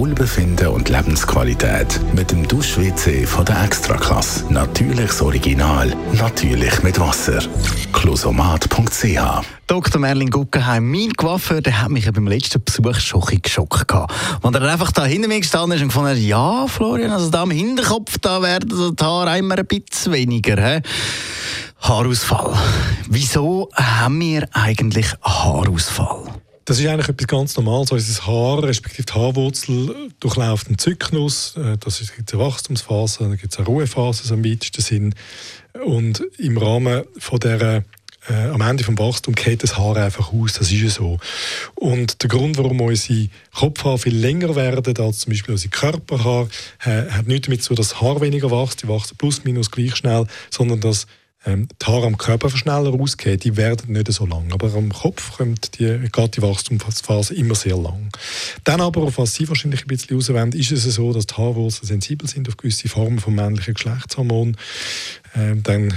Wohlbefinden und Lebensqualität mit dem Dusch-WC von der Extraklasse. Natürliches Original, natürlich mit Wasser. Closomat.ch Dr. Merlin Guggenheim, mein Coiffeur, der hat mich beim letzten Besuch schon ein geschockt gehabt. Und er einfach da hinter mir gestanden ist und gefunden hat, ja, Florian, also da am Hinterkopf, da werden die Haare immer ein bisschen weniger. He? Haarausfall. Wieso haben wir eigentlich Haarausfall? Das ist eigentlich etwas ganz Normales. Unser Haar, respektive die Haarwurzel, durchläuft einen Zyklus. Äh, das ist eine Wachstumsphase, dann gibt es eine Ruhephase, so im weitesten Sinn. Und im Rahmen von dieser äh, am Ende vom Wachstum geht das Haar einfach aus, das ist ja so. Und der Grund, warum unsere Kopfhaare viel länger werden als zum Beispiel unsere Körperhaare, äh, hat nicht damit zu, dass das Haar weniger wächst, die wachsen plus minus gleich schnell, sondern dass ähm, die Haare am Körper schneller ausgehen, die werden nicht so lang. Aber am Kopf kommt die, geht die Wachstumsphase immer sehr lang. Dann aber, auf was Sie wahrscheinlich ein bisschen auswählen, ist es so, dass die Haarwurzeln sensibel sind auf gewisse Formen von männlichen Geschlechtshormonen. Ähm, dann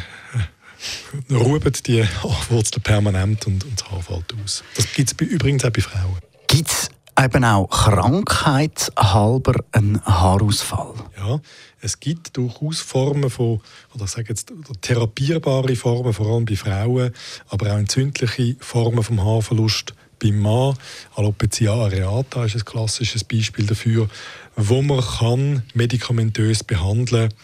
äh, ruhen die Haarwurzeln permanent und, und das Haar fällt aus. Das gibt es übrigens auch bei Frauen. Gibt es eben auch krankheitshalber einen Haarausfall? Ja, es gibt durchaus Formen von, oder sage jetzt therapierbare Formen, vor allem bei Frauen, aber auch entzündliche Formen vom Haarverlust beim Mann. Alopecia areata ist ein klassisches Beispiel dafür, wo man kann medikamentös behandeln kann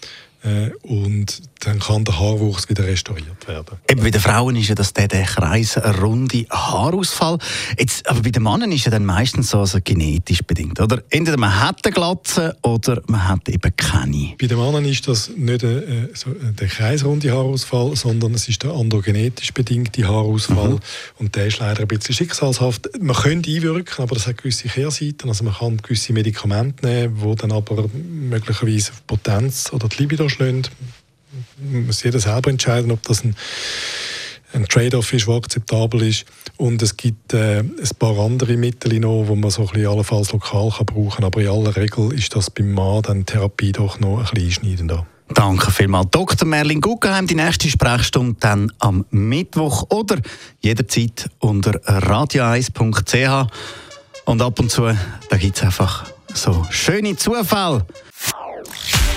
und dann kann der Haarwuchs wieder restauriert werden. Eben bei den Frauen ist ja das der, der Kreis runde Haarausfall. Jetzt, aber bei den Männern ist ja dann meistens so also genetisch bedingt, oder? Entweder man hat eine Glatze oder man hat eben keine. Bei den Männern ist das nicht äh, so, äh, der kreisrunde Haarausfall, sondern es ist der androgenetisch bedingte Haarausfall mhm. und der ist leider ein bisschen schicksalshaft. Man könnte einwirken, aber das hat gewisse Kehrseiten. Also man kann gewisse Medikamente nehmen, die dann aber möglicherweise Potenz oder die Libido schlagen. Muss jeder selber entscheiden, ob das ein, ein Trade-off ist, der akzeptabel ist. Und es gibt äh, ein paar andere Mittel noch, die man so ein bisschen allenfalls lokal kann brauchen kann. Aber in aller Regel ist das beim Mann dann Therapie doch noch ein bisschen einschneidender. Danke vielmals. Dr. Merlin Guggenheim, die nächste Sprechstunde dann am Mittwoch oder jederzeit unter radio1.ch. Und ab und zu, da gibt es einfach so schöne Zufälle.